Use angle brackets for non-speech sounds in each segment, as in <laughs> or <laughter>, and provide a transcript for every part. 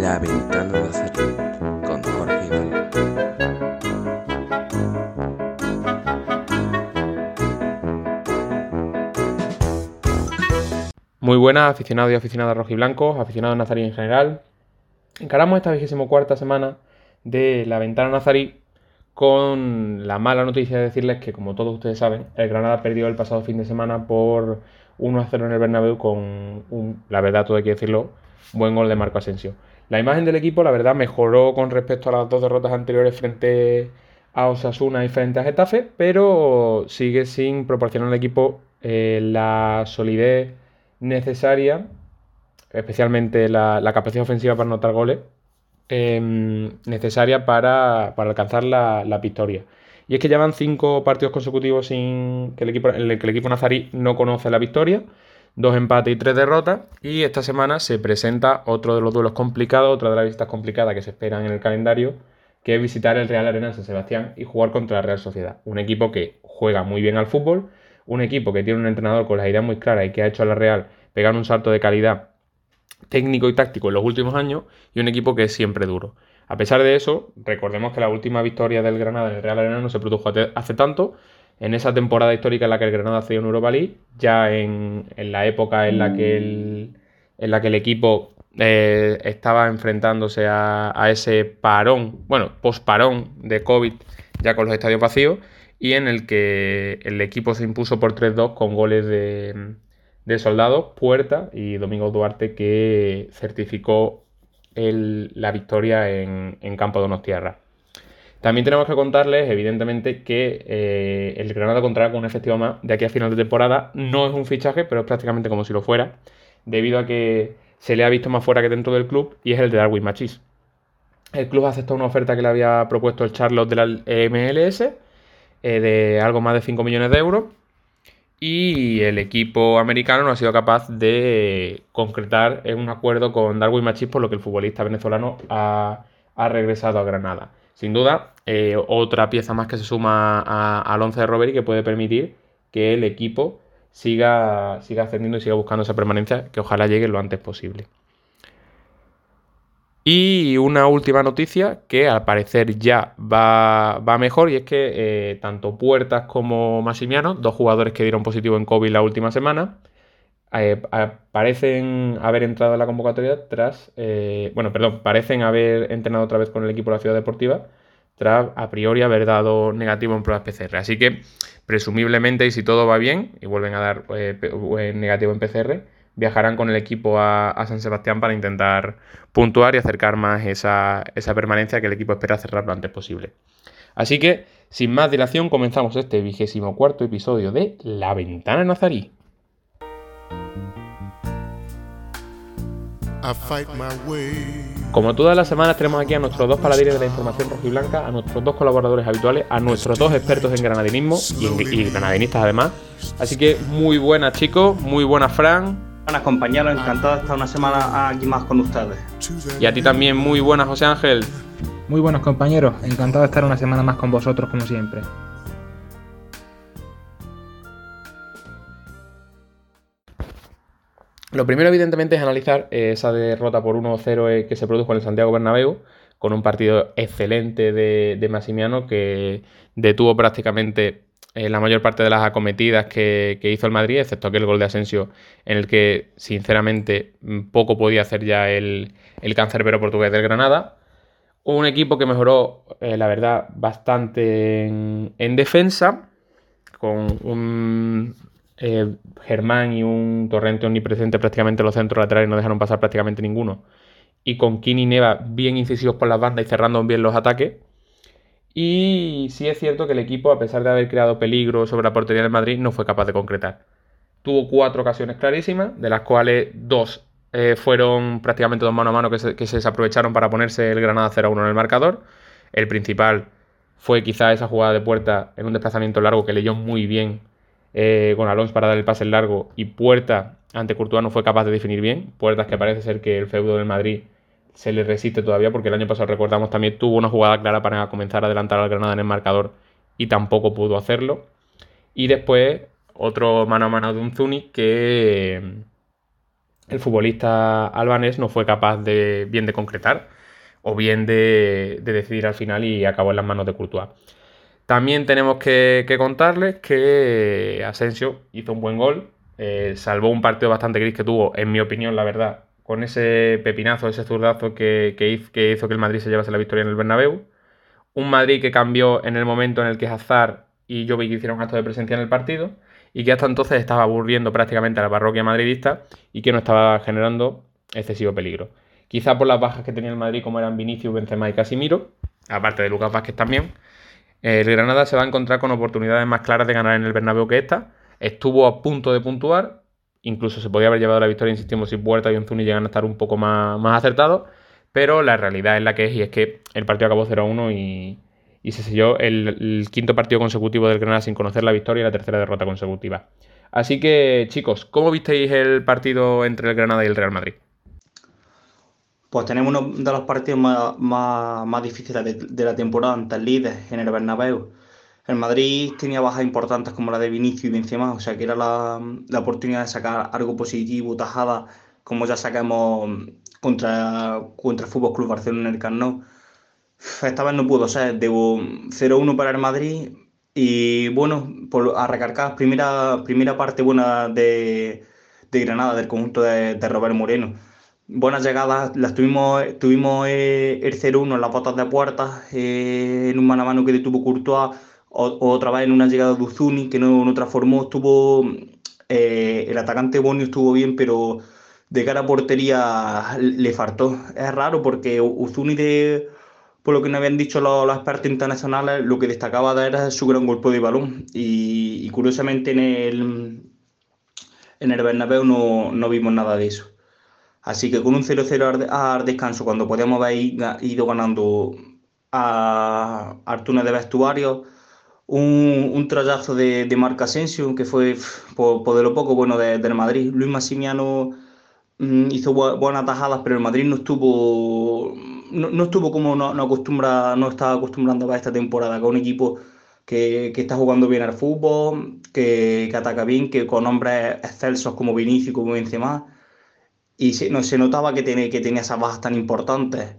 La ventana Nazarí con Jorge Iván. Muy buenas, aficionados y aficionadas rojiblancos, aficionados nazarí en general. Encaramos esta vigésimo cuarta semana de la ventana nazarí con la mala noticia de decirles que, como todos ustedes saben, el Granada perdió el pasado fin de semana por 1 a 0 en el Bernabéu con un, la verdad, todo hay que decirlo, buen gol de Marco Asensio. La imagen del equipo, la verdad, mejoró con respecto a las dos derrotas anteriores frente a Osasuna y frente a Getafe, pero sigue sin proporcionar al equipo eh, la solidez necesaria, especialmente la, capacidad ofensiva para anotar goles, em, necesaria para, alcanzar la, victoria. Y es que llevan cinco partidos consecutivos sin que el equipo, en el que el equipo nazarí no conoce la victoria, dos empates y tres derrotas. Y esta semana se presenta otro de los duelos complicados, otra de las visitas complicadas que se esperan en el calendario, que es visitar el Real Arena San Sebastián y jugar contra la Real Sociedad. Un equipo que juega muy bien al fútbol, un equipo que tiene un entrenador con las ideas muy claras y que ha hecho a la Real pegar un salto de calidad técnico y táctico en los últimos años y un equipo que es siempre duro. A pesar de eso, recordemos que la última victoria del Granada en el Real Arena no se produjo hace tanto. En esa temporada histórica en la que el Granada hacía un Europa League, ya en, la época en la que el, en equipo eh, estaba enfrentándose a, a, ese parón, bueno, posparón de COVID, ya con los estadios vacíos, y en el que el equipo se impuso por 3-2 con goles de, de Soldados, Puerta y Domingo Duarte que certificó la victoria en, Campo de Donostierra. También tenemos que contarles, evidentemente, que eh, el Granada contará con un efectivo más de aquí a final de temporada. No es un fichaje, pero es prácticamente como si lo fuera, debido a que se le ha visto más fuera que dentro del club y es el de Darwin Machis. El club aceptó una oferta que le había propuesto el Charlotte de la MLS eh, de algo más de 5 millones de euros y el equipo americano no ha sido capaz de concretar un acuerdo con Darwin Machis, por lo que el futbolista venezolano ha, regresado a Granada. Sin duda, eh, otra pieza más que se suma al 11 de Robert y que puede permitir que el equipo siga, siga ascendiendo y siga buscando esa permanencia que ojalá llegue lo antes posible. Y una última noticia que al parecer ya va, mejor y es que eh, tanto Puertas como Massimiano, dos jugadores que dieron positivo en COVID la última semana, eh, parecen haber entrado a la convocatoria tras, eh, bueno, perdón, parecen haber entrenado otra vez con el equipo de la Ciudad Deportiva tras a priori haber dado negativo en pruebas PCR. Así que presumiblemente y si todo va bien y vuelven a dar negativo en PCR, viajarán con el equipo a, San Sebastián para intentar puntuar y acercar más esa, permanencia que el equipo espera cerrar lo antes posible. Así que, sin más dilación, comenzamos este vigésimo cuarto episodio de La Ventana Nazarí. Como todas las semanas tenemos aquí a nuestros dos paladines de la información rojiblanca, a nuestros dos colaboradores habituales, a nuestros dos expertos en granadinismo y, y granadinistas además. Así que muy buenas chicos, muy buenas Fran, compañeros, encantado de estar una semana aquí más con ustedes. Y a ti también, muy buenas José Ángel. Muy buenos compañeros, encantado de estar una semana más con vosotros como siempre. Lo primero, evidentemente, es analizar esa derrota por 1-0 eh, que se produjo en el Santiago Bernabéu, con un partido excelente de, de Massimiano que detuvo prácticamente eh, la mayor parte de las acometidas que, hizo el Madrid, excepto aquel gol de Asensio en el que sinceramente mm, poco podía hacer ya el, el cancerbero portugués del Granada. Un equipo que mejoró, eh, la verdad, bastante en, defensa, con un eh, Germán y un Torrente omnipresente prácticamente en los centros laterales, no dejaron pasar prácticamente ninguno. Y con Kini y Neva bien incisivos por las bandas y cerrando bien los ataques. Y sí es cierto que el equipo, a pesar de haber creado peligro sobre la portería del Madrid, no fue capaz de concretar. Tuvo cuatro ocasiones clarísimas, de las cuales dos eh, fueron prácticamente dos mano a mano que se, desaprovecharon para ponerse el Granada 0-1 en el marcador. El principal fue quizá esa jugada de puerta en un desplazamiento largo que leyó muy bien eh, con Alonso para dar el pase largo y Puerta ante Courtois no fue capaz de definir bien. Puertas que parece ser que el feudo del Madrid se le resiste todavía porque el año pasado recordamos también tuvo una jugada clara para comenzar a adelantar al Granada en el marcador y tampoco pudo hacerlo. Y después otro mano a mano de un Zuni que, el futbolista albanés no fue capaz de bien de concretar o bien de, decidir al final y acabó en las manos de Courtois. También tenemos que, contarles que Asensio hizo un buen gol, eh, salvó un partido bastante gris que tuvo, en mi opinión, la verdad, con ese pepinazo, ese zurdazo que, hizo, que, el Madrid se llevase la victoria en el Bernabéu. Un Madrid que cambió en el momento en el que Hazard y que hicieron acto de presencia en el partido y que hasta entonces estaba aburriendo prácticamente a la parroquia madridista y que no estaba generando excesivo peligro. Quizá por las bajas que tenía el Madrid como eran Vinicius, Benzema y Casimiro, aparte de Lucas Vázquez también, el Granada se va a encontrar con oportunidades más claras de ganar en el Bernabéu que esta. Estuvo a punto de puntuar, incluso se podía haber llevado la victoria, insistimos, si Puerta y Onzuni llegan a estar un poco más, más acertados, pero la realidad es la que es y es que el partido acabó 0-1 y, y se selló el, quinto partido consecutivo del Granada sin conocer la victoria y la tercera derrota consecutiva. Así que, chicos, ¿cómo visteis el partido entre el Granada y el Real Madrid? Pues tenemos uno de los partidos más, difíciles de, la temporada ante el líder en el Bernabéu. El Madrid tenía bajas importantes como la de Vinicius y Benzema, o sea que era la, oportunidad de sacar algo positivo, tajada, como ya sacamos contra, contra el Fútbol Club Barcelona en el Camp esta vez no pudo ser, debo 0-1 para el Madrid y bueno, por, a recargar, primera, primera parte buena de, Granada, del conjunto de, Robert Moreno. Buenas llegadas, las tuvimos, tuvimos eh, el 0-1 en las botas de puertas, eh, en un mano a mano que detuvo Courtois, otra vez en una llegada de Uzuni que no, no transformó, estuvo eh, el atacante Bonio estuvo bien, pero de cara a portería le faltó. Es raro porque Uzuni de por lo que nos habían dicho los, expertos internacionales, lo que destacaba era su gran golpe de balón. Y, curiosamente en el, en el Bernabéu no, vimos nada de eso. Así que con un 0-0 al descanso, cuando podíamos haber ido ganando a, túnel de vestuario, un, un trayazo de, de Marc Asensio, que fue por, de lo poco bueno del Madrid. Luis Massimiano mm, hizo buenas tajadas, pero el Madrid no estuvo no, estuvo como no, no, acostumbra, no estaba acostumbrando a esta temporada, con un equipo que, está jugando bien al fútbol, que, ataca bien, que con hombres excelsos como Vinicius, como Benzema, y se, no, se notaba que, tenía, que tenía esas bajas tan importantes.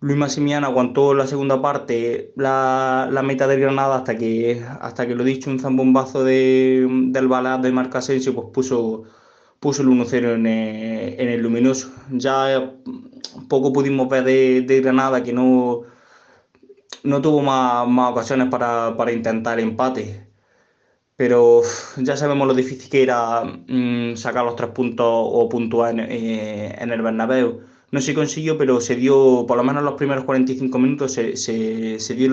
Luis Massimiano aguantó la segunda parte la, la meta del Granada hasta que, hasta que lo dicho, un zambombazo de, del balaz de Marc Asensio, pues puso, puso el 1-0 en, en, el luminoso. Ya poco pudimos ver de, Granada que no, no tuvo más, ocasiones para, intentar empate. Pero ya sabemos lo difícil que era mm, sacar los tres puntos o puntuar en, eh, el Bernabéu. No se consiguió, pero se dio, por lo menos en los primeros 45 minutos, se, se, dio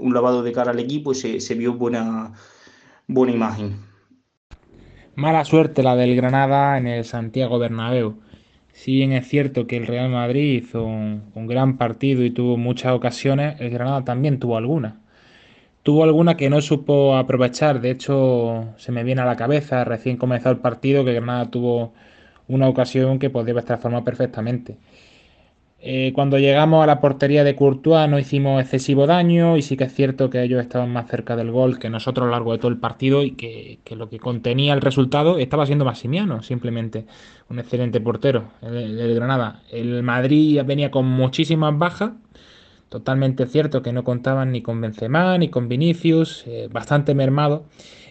un lavado, de cara al equipo y se, se vio buena, buena imagen. Mala suerte la del Granada en el Santiago Bernabéu. Si bien es cierto que el Real Madrid hizo un, gran partido y tuvo muchas ocasiones, el Granada también tuvo algunas. Tuvo alguna que no supo aprovechar, de hecho se me viene a la cabeza recién comenzó el partido que Granada tuvo una ocasión que podría estar transformado perfectamente. Eh, cuando llegamos a la portería de Courtois no hicimos excesivo daño y sí que es cierto que ellos estaban más cerca del gol que nosotros a lo largo de todo el partido y que, lo que contenía el resultado estaba siendo Massimiano, simplemente un excelente portero, el, Granada. El Madrid venía con muchísimas bajas, totalmente cierto que no contaban ni con Benzema ni con Vinicius, eh, bastante mermado.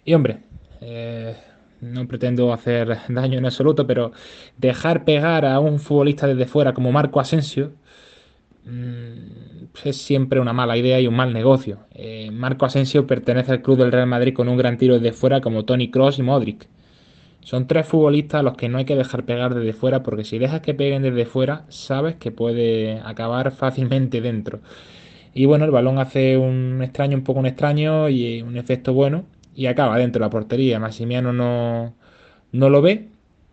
Y hombre, eh, no pretendo hacer daño en absoluto, pero dejar pegar a un futbolista desde fuera como Marco Asensio mm, es siempre una mala idea y un mal negocio. Eh, Marco Asensio pertenece al club del Real Madrid con un gran tiro desde fuera como Tony Cross y Modric. Son tres futbolistas a los que no hay que dejar pegar desde fuera porque si dejas que peguen desde fuera sabes que puede acabar fácilmente dentro. Y bueno, el balón hace un extraño, un poco un extraño y un efecto bueno y acaba dentro de la portería. Massimiano no, no lo ve,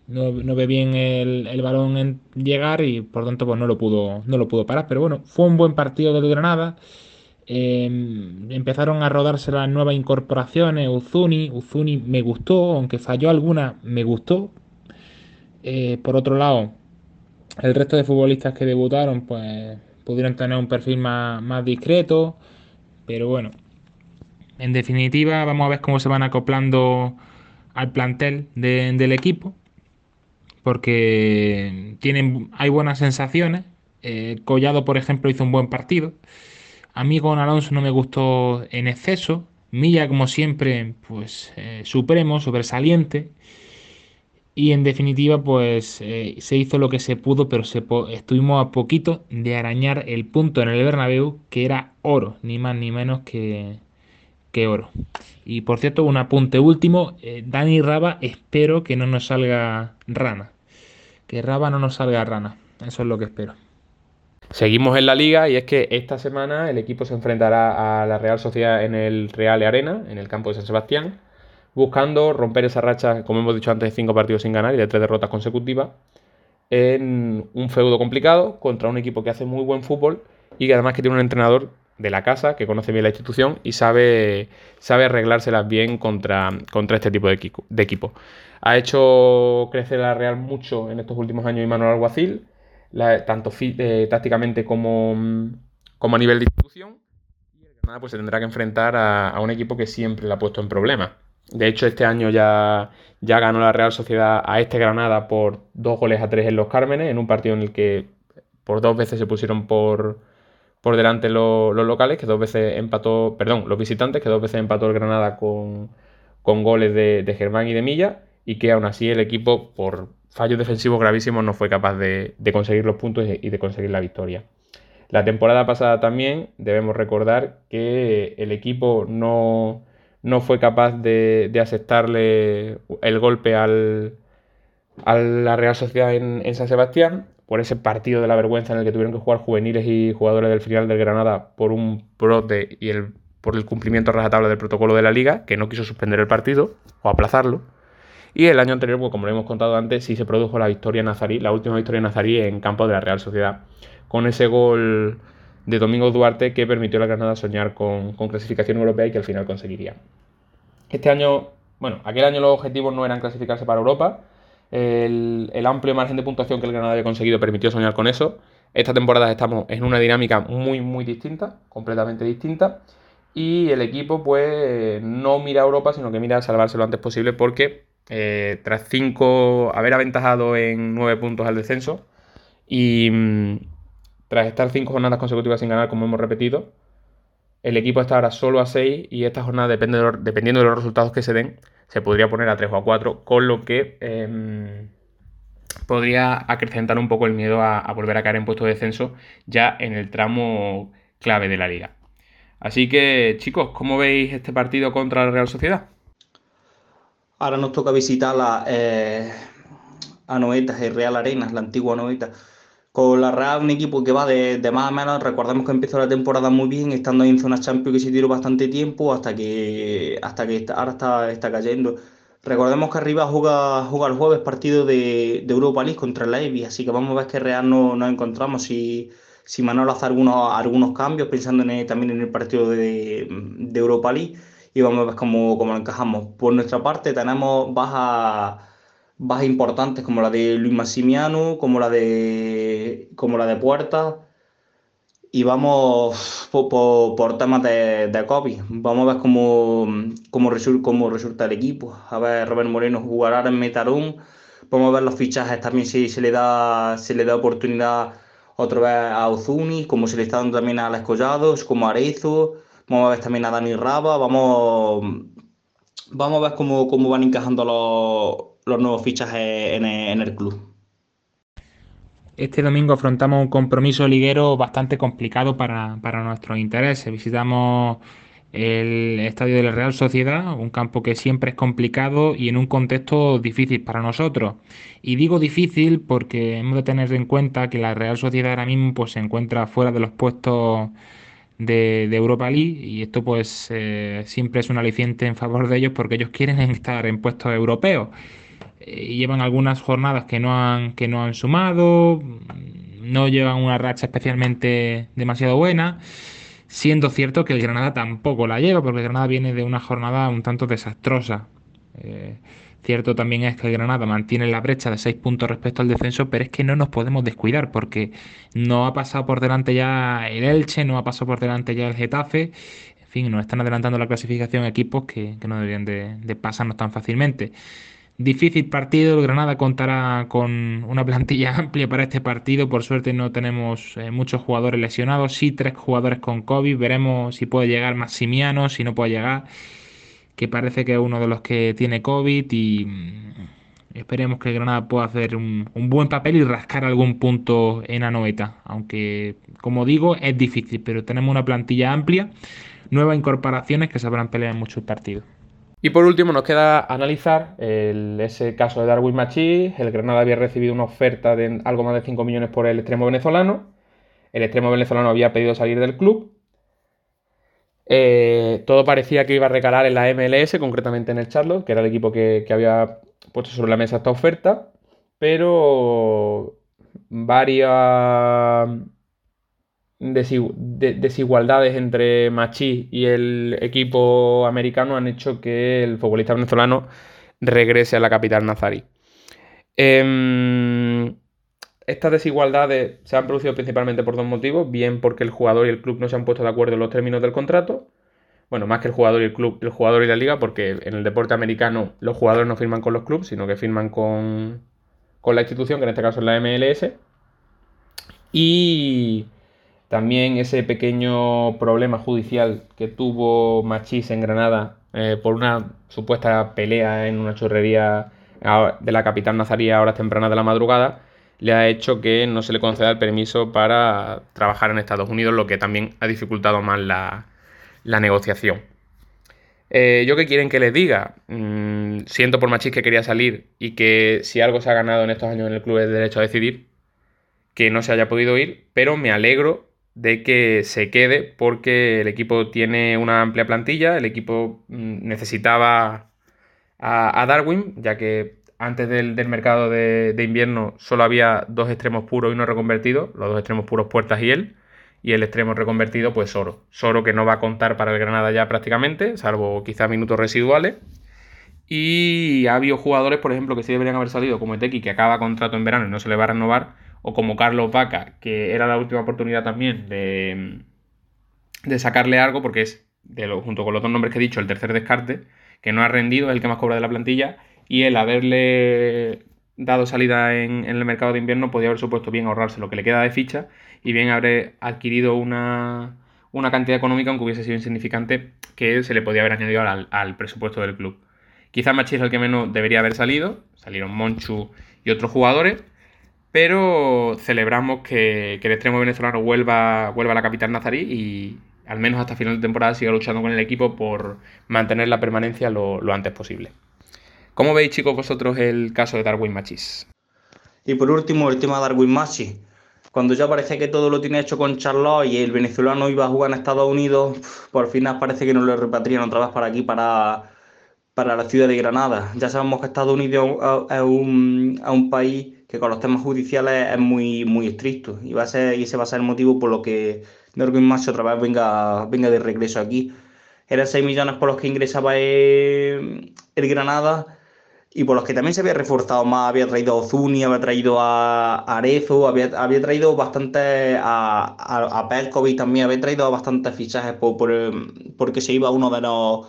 no, ve bien el, balón en llegar y por tanto pues no lo pudo no lo pudo parar. Pero bueno fue un buen partido del Granada. Em, empezaron a rodarse las nuevas incorporaciones. Uzuni Uzuni me gustó aunque falló alguna me gustó. Eh, por otro lado el resto de futbolistas que debutaron pues pudieron tener un perfil más, más discreto. Pero bueno en definitiva, vamos a ver cómo se van acoplando al plantel del equipo. porque tienen, hay buenas sensaciones. Eh, Collado, por ejemplo, hizo un buen partido. A mí con Alonso no me gustó en exceso. Milla, como siempre, pues eh, supremo, sobresaliente. Y en definitiva, pues eh, se hizo lo que se pudo, pero se estuvimos a poquito de arañar el punto en el Bernabéu, que era oro, ni más ni menos que, que oro. Y por cierto, un apunte último, eh, Dani Raba, espero que no nos salga rana. Que Raba no nos salga rana. Eso es lo que espero. Seguimos en la liga y es que esta semana el equipo se enfrentará a la Real Sociedad en el Real Arena, en el campo de San Sebastián buscando romper esa racha, como hemos dicho antes, de cinco partidos sin ganar y de tres derrotas consecutivas, en un feudo complicado contra un equipo que hace muy buen fútbol y que además que tiene un entrenador de la casa, que conoce bien la institución y sabe, sabe arreglárselas bien contra, contra este tipo de equipo. Ha hecho crecer a la Real mucho en estos últimos años Manuel Alguacil, tanto eh, tácticamente como, como a nivel de institución. Y el Granada pues, se tendrá que enfrentar a, un equipo que siempre le ha puesto en problemas. De hecho, este año ya, ya ganó la Real Sociedad a este Granada por dos goles a tres en los Cármenes, en un partido en el que por dos veces se pusieron por, por delante los, locales, que dos veces empató, perdón, los visitantes, que dos veces empató el Granada con, goles de, Germán y de Milla, y que aún así el equipo, por fallos defensivos gravísimos, no fue capaz de, de conseguir los puntos y de conseguir la victoria. La temporada pasada también debemos recordar que el equipo no no fue capaz de, aceptarle el golpe al, a la Real Sociedad en, San Sebastián por ese partido de la vergüenza en el que tuvieron que jugar juveniles y jugadores del final del Granada por un brote y el, por el cumplimiento rajatabla del protocolo de la liga, que no quiso suspender el partido o aplazarlo. Y el año anterior, pues, como lo hemos contado antes, sí se produjo la victoria nazarí, la última victoria nazarí en campo de la Real Sociedad, con ese gol de Domingo Duarte que permitió a la Granada soñar con, clasificación europea y que al final conseguiría. Este año, bueno, aquel año los objetivos no eran clasificarse para Europa. El, amplio margen de puntuación que el Granada había conseguido permitió soñar con eso. Esta temporada estamos en una dinámica muy, muy distinta, completamente distinta. Y el equipo, pues, no mira a Europa, sino que mira a salvarse lo antes posible porque eh, tras cinco, haber aventajado en nueve puntos al descenso y, mm, tras estar cinco jornadas consecutivas sin ganar, como hemos repetido, el equipo está ahora solo a 6 y esta jornada, depende dependiendo de los resultados que se den, se podría poner a 3 o a 4, con lo que em, podría acrecentar un poco el miedo a, volver a caer en puesto de descenso ya en el tramo clave de la liga. Así que, chicos, ¿cómo veis este partido contra la Real Sociedad? Ahora nos toca visitar la, eh, a Noetas, el Real Arenas, la antigua Noetas con la Real, un equipo que va de, más a menos. Recordemos que empezó la temporada muy bien, estando ahí en zona Champions que se tiró bastante tiempo hasta que, hasta que ahora está, está cayendo. Recordemos que arriba juega, juega el jueves partido de, Europa League contra el Evi, así que vamos a ver qué Real nos, nos encontramos. Si, si Manolo hace algunos, algunos cambios, pensando en también en el partido de, Europa League, y vamos a ver cómo, cómo lo encajamos. Por nuestra parte, tenemos baja bajas importantes como la de Luis Massimiano, como la de, como la de Puerta. Y vamos por, temas de, de, COVID. Vamos a ver cómo, cómo, cómo resulta el equipo. A ver, Robert Moreno jugará en Metarón. Vamos a ver los fichajes también si se le da, se le da oportunidad otra vez a Ozuni, como se le está dando también a Alex Collados, como a Arezo. Vamos a ver también a Dani Raba. Vamos, vamos a ver cómo, cómo van encajando los los nuevos fichajes en el, club. Este domingo afrontamos un compromiso liguero bastante complicado para, nuestros intereses. Visitamos el estadio de la Real Sociedad, un campo que siempre es complicado y en un contexto difícil para nosotros. Y digo difícil porque hemos de tener en cuenta que la Real Sociedad ahora mismo pues, se encuentra fuera de los puestos de, Europa League y esto pues eh, siempre es un aliciente en favor de ellos porque ellos quieren <laughs> estar en puestos europeos. Eh, llevan algunas jornadas que no han, que no han sumado, no llevan una racha especialmente demasiado buena, siendo cierto que el Granada tampoco la lleva, porque el Granada viene de una jornada un tanto desastrosa. Eh, cierto también es que el Granada mantiene la brecha de 6 puntos respecto al descenso, pero es que no nos podemos descuidar porque no ha pasado por delante ya el Elche, no ha pasado por delante ya el Getafe. En fin, nos están adelantando la clasificación equipos que, no deberían de, de pasarnos tan fácilmente. Difícil partido, Granada contará con una plantilla <laughs> amplia para este partido. Por suerte no tenemos eh, muchos jugadores lesionados, sí tres jugadores con COVID. Veremos si puede llegar Maximiano, si no puede llegar, que parece que es uno de los que tiene COVID y mm, esperemos que Granada pueda hacer un, un buen papel y rascar algún punto en Anoeta. Aunque, como digo, es difícil, pero tenemos una plantilla amplia, nuevas incorporaciones que sabrán pelear en muchos partidos. Y por último nos queda analizar ese caso de Darwin Machís. El Granada había recibido una oferta de algo más de 5 millones por el extremo venezolano. El extremo venezolano había pedido salir del club. Eh, todo parecía que iba a recalar en la MLS, concretamente en el Charlotte, que era el equipo que había puesto sobre la mesa esta oferta. Pero varias desigualdades entre Machi y el equipo americano han hecho que el futbolista venezolano regrese a la capital nazarí. Em, estas desigualdades se han producido principalmente por dos motivos, bien porque el jugador y el club no se han puesto de acuerdo en los términos del contrato, bueno, más que el jugador y el club, el jugador y la liga, porque en el deporte americano los jugadores no firman con los clubes, sino que firman con, con la institución, que en este caso es la MLS. Y también ese pequeño problema judicial que tuvo Machís en Granada eh, por una supuesta pelea en una chorrería de la capital nazarí a horas tempranas de la madrugada, le ha hecho que no se le conceda el permiso para trabajar en Estados Unidos, lo que también ha dificultado más la, negociación. Eh, ¿Yo qué quieren que les diga? Mm, siento por Machís que quería salir y que si algo se ha ganado en estos años en el club es derecho a decidir, que no se haya podido ir, pero me alegro de que se quede porque el equipo tiene una amplia plantilla, el equipo mm, necesitaba a, Darwin, ya que antes del, mercado de, invierno solo había dos extremos puros y uno reconvertido, los dos extremos puros Puertas y él, y el extremo reconvertido pues Soro. Soro que no va a contar para el Granada ya prácticamente, salvo quizá minutos residuales. Y ha habido jugadores, por ejemplo, que sí deberían haber salido, como Eteki, que acaba contrato en verano y no se le va a renovar, o como Carlos Vaca, que era la última oportunidad también de, de sacarle algo, porque es, junto con los dos nombres que he dicho, el tercer descarte, que no ha rendido, es el que más cobra de la plantilla, y el haberle dado salida en, el mercado de invierno podía haber supuesto bien ahorrarse lo que le queda de ficha y bien haber adquirido una, una cantidad económica, aunque hubiese sido insignificante, que se le podía haber añadido al, al presupuesto del club. Quizá Machi es el que menos debería haber salido, salieron Monchu y otros jugadores, pero celebramos que, el extremo venezolano vuelva, vuelva a la capital nazarí y al menos hasta final de temporada siga luchando con el equipo por mantener la permanencia lo, antes posible. ¿Cómo veis, chicos, vosotros el caso de Darwin Machis? Y por último, el tema de Darwin Machis. Cuando ya parece que todo lo tiene hecho con Charlotte y el venezolano iba a jugar en Estados Unidos, por fin parece que no lo repatrian otra vez para aquí, para, para la ciudad de Granada. Ya sabemos que Estados Unidos es un, es un país que con los temas judiciales es muy, muy estricto y, va a ser, y ese va a ser el motivo por lo que Darwin Macho otra vez venga, venga de regreso aquí. Eran 6 millones por los que ingresaba el, Granada y por los que también se había reforzado más. Había traído a Ozuni, había traído a Arezo, había, había traído bastante a, a, a también, había traído bastantes fichajes por, porque se iba uno de los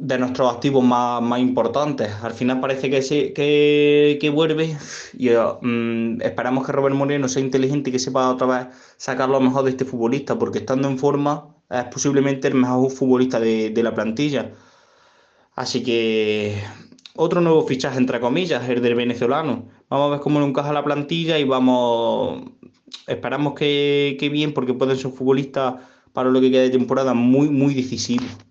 de nuestros activos más, importantes. Al final parece que, se, que, vuelve y mm, esperamos que Robert Moreno sea inteligente y que sepa otra vez sacar lo mejor de este futbolista, porque estando en forma es posiblemente el mejor futbolista de, la plantilla. Así que otro nuevo fichaje, entre comillas, el del venezolano. Vamos a ver cómo lo encaja la plantilla y vamos. Esperamos que, que bien, porque pueden ser futbolistas para lo que queda de temporada muy, muy decisivos.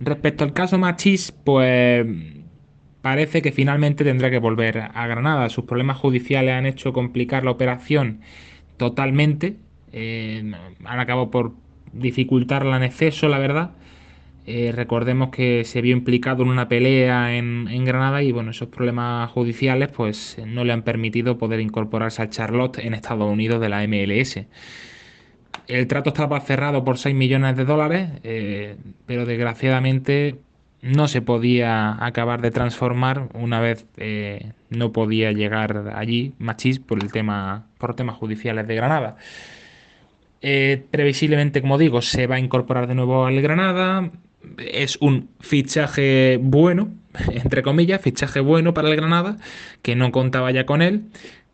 Respecto al caso Machís, pues parece que finalmente tendrá que volver a Granada. Sus problemas judiciales han hecho complicar la operación totalmente. Eh, han acabado por dificultarla en exceso, la verdad. Eh, recordemos que se vio implicado en una pelea en, en, Granada y bueno, esos problemas judiciales pues no le han permitido poder incorporarse al Charlotte en Estados Unidos de la MLS. El trato estaba cerrado por 6 millones de dólares, eh, pero desgraciadamente no se podía acabar de transformar una vez eh, no podía llegar allí Machís por el tema por temas judiciales de Granada. Eh, previsiblemente, como digo, se va a incorporar de nuevo al Granada. Es un fichaje bueno, <laughs> entre comillas, fichaje bueno para el Granada, que no contaba ya con él.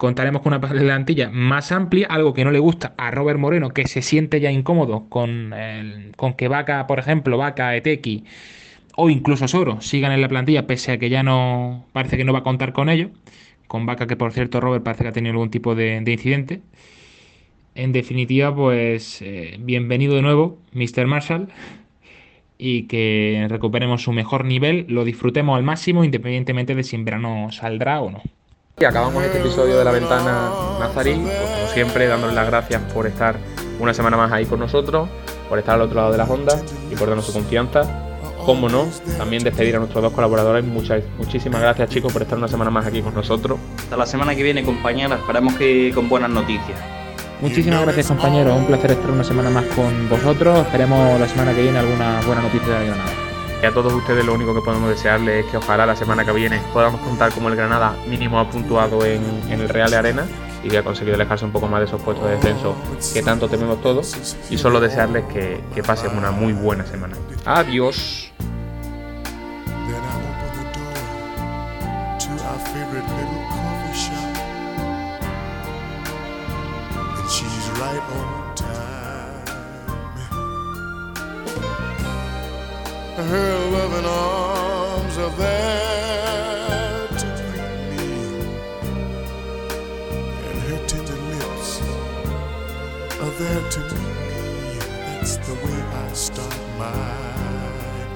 Contaremos con una plantilla más amplia, algo que no le gusta a Robert Moreno, que se siente ya incómodo con, con que Vaca, por ejemplo, Vaca, Eteki o incluso Soro sigan en la plantilla, pese a que ya no parece que no va a contar con ello. Con Vaca, que por cierto, Robert parece que ha tenido algún tipo de, incidente. En definitiva, pues eh, bienvenido de nuevo, Mr. Marshall, y que recuperemos su mejor nivel, lo disfrutemos al máximo, independientemente de si en verano saldrá o no. Y acabamos este episodio de la ventana Nazarí, pues, como siempre, dándoles las gracias por estar una semana más ahí con nosotros, por estar al otro lado de las ondas y por darnos su confianza. Como no, también despedir a nuestros dos colaboradores. Muchas, muchísimas gracias, chicos, por estar una semana más aquí con nosotros. Hasta la semana que viene, compañeros. Esperamos que con buenas noticias. Muchísimas gracias, compañeros. Un placer estar una semana más con vosotros. Esperemos la semana que viene alguna buena noticia de Granada. Y a todos ustedes lo único que podemos desearles es que ojalá la semana que viene podamos contar como el Granada mínimo ha puntuado en, el Real de Arena y que ha conseguido alejarse un poco más de esos puestos de descenso que tanto tememos todos. Y solo desearles que, que pasen una muy buena semana. Adiós. Her loving arms are there to greet me, and her tender lips are there to meet me. That's the way I start my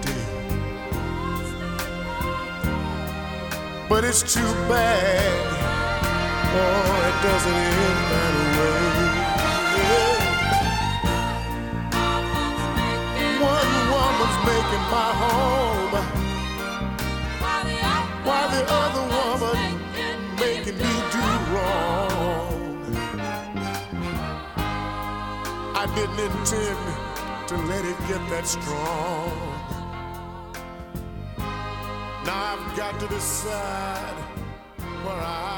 day. But it's too bad, oh, it doesn't end that way. My home while the other woman making me do wrong. I didn't intend to let it get that strong. Now I've got to decide where I